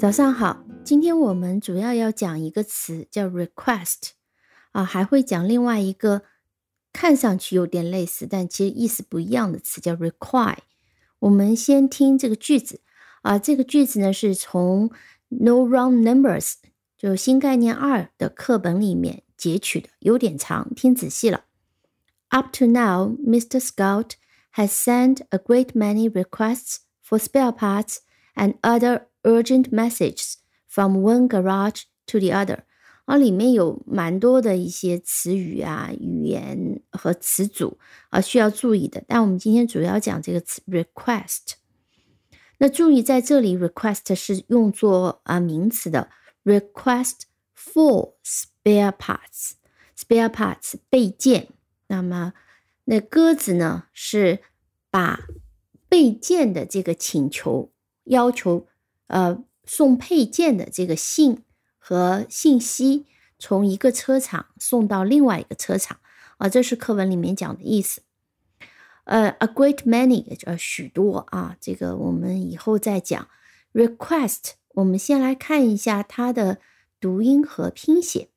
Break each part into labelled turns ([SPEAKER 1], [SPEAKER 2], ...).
[SPEAKER 1] 早上好，今天我们主要要讲一个词叫 request，啊，还会讲另外一个看上去有点类似，但其实意思不一样的词叫 require。我们先听这个句子，啊，这个句子呢是从 No Wrong Numbers 就新概念二的课本里面截取的，有点长，听仔细了。Up to now, Mr. Scout has sent a great many requests for spare parts and other urgent messages from one garage to the other，啊，里面有蛮多的一些词语啊、语言和词组啊需要注意的。但我们今天主要讲这个词 request。那注意在这里，request 是用作啊名词的，request for spare parts，spare parts 备件。那么那鸽子呢是把备件的这个请求要求。呃，送配件的这个信和信息从一个车厂送到另外一个车厂啊，这是课文里面讲的意思。呃，a great many 呃许多啊，这个我们以后再讲。request，我们先来看一下它的读音和拼写。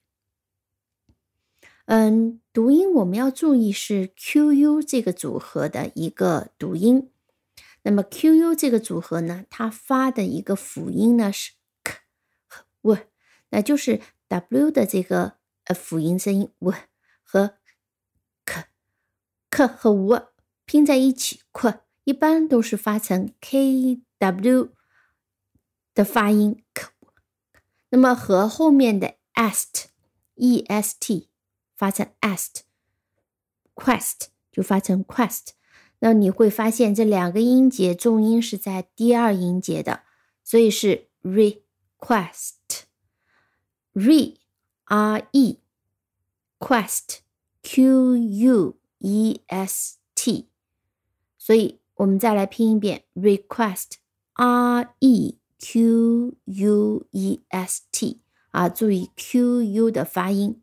[SPEAKER 1] 嗯，读音我们要注意是 qu 这个组合的一个读音。那么 Q U 这个组合呢，它发的一个辅音呢是 k 和 w，那就是 W 的这个呃辅音声音 w 和 k，k 和 w 拼在一起 q，一般都是发成 K W 的发音 k，那么和后面的 est E S T 发成 est，quest 就发成 quest。那你会发现这两个音节重音是在第二音节的，所以是 request，re r e quest q u e s t，所以我们再来拼一遍 request r e q u e s t 啊，注意 q u 的发音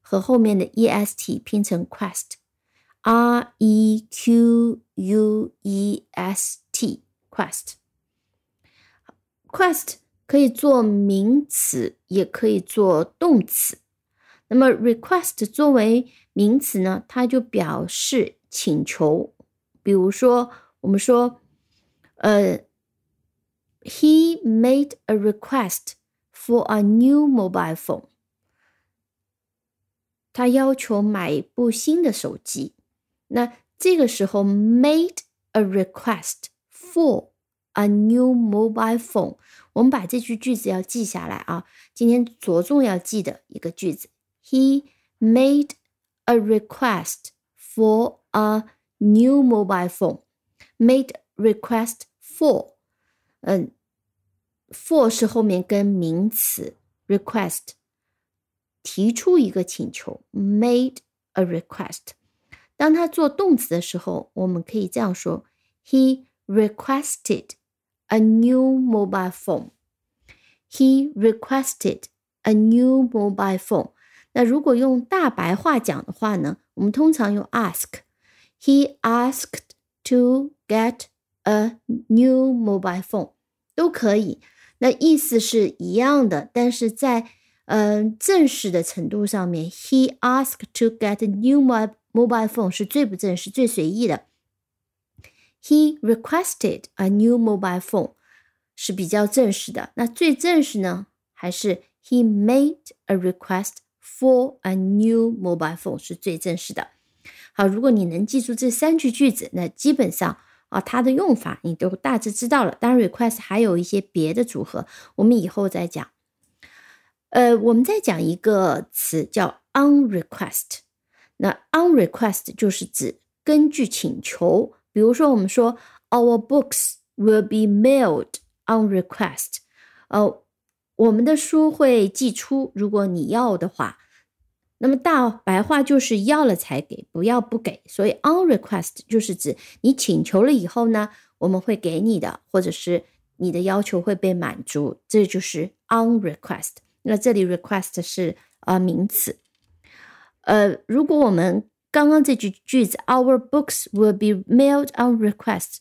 [SPEAKER 1] 和后面的 e s t 拼成 quest。R E Q U E S T，quest，quest 可以做名词，也可以做动词。那么 request 作为名词呢，它就表示请求。比如说，我们说，呃，He made a request for a new mobile phone。他要求买一部新的手机。 那这个时候，made a request for a new mobile phone。我们把这句句子要记下来啊，今天着重要记的一个句子。He made a request for a new mobile phone. Made request for，嗯，for 是后面跟名词 request 提出一个请求，made a request。 当他做动词的时候，我们可以这样说：He requested a new mobile phone. He requested a new mobile phone. 那如果用大白话讲的话呢，我们通常用 ask. He asked to get a new mobile phone，都可以。那意思是一样的，但是在嗯、呃、正式的程度上面，He asked to get a new mobile Mobile phone 是最不正式、最随意的。He requested a new mobile phone 是比较正式的。那最正式呢？还是 He made a request for a new mobile phone 是最正式的。好，如果你能记住这三句句子，那基本上啊，它的用法你都大致知道了。当然，request 还有一些别的组合，我们以后再讲。呃，我们再讲一个词叫 on request。那 on request 就是指根据请求，比如说我们说 our books will be mailed on request，呃，我们的书会寄出，如果你要的话。那么大白话就是要了才给，不要不给。所以 on request 就是指你请求了以后呢，我们会给你的，或者是你的要求会被满足，这就是 on request。那这里 request 是呃名词。呃，如果我们刚刚这句句子，Our books will be mailed on request，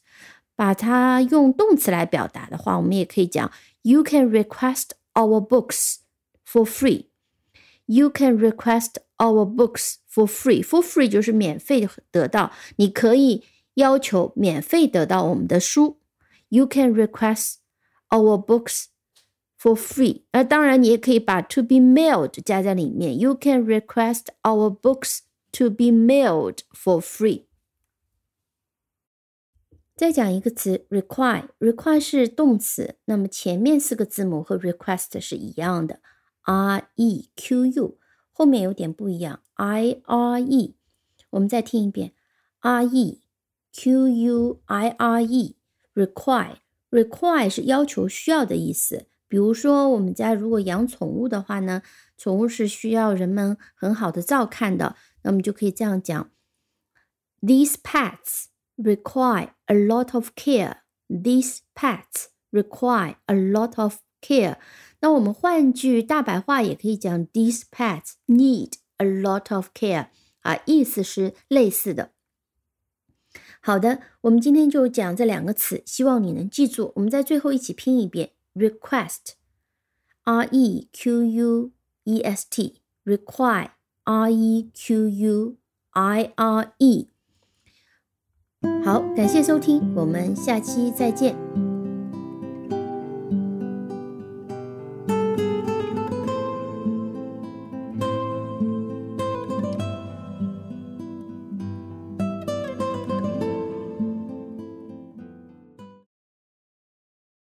[SPEAKER 1] 把它用动词来表达的话，我们也可以讲 You can request our books for free. You can request our books for free. For free 就是免费得到，你可以要求免费得到我们的书。You can request our books for free。那当然，你也可以把 to be mailed 加在里面。You can request our books to be mailed for free。再讲一个词，require，require 是动词，那么前面四个字母和 request 是一样的，r e q u，后面有点不一样，i r e。我们再听一遍，r e q u i r e，require，require 是要求、需要的意思。 比如说，我们家如果养宠物的话呢，宠物是需要人们很好的照看的，那么就可以这样讲：These pets require a lot of care. These pets require a lot of care. 那我们换句大白话也可以讲：These pets need a lot of care. 啊，意思是类似的。好的，我们今天就讲这两个词，希望你能记住。我们在最后一起拼一遍。request, R E Q U E S T, require, R E Q U I R E。好，感谢收听，我们下期再见。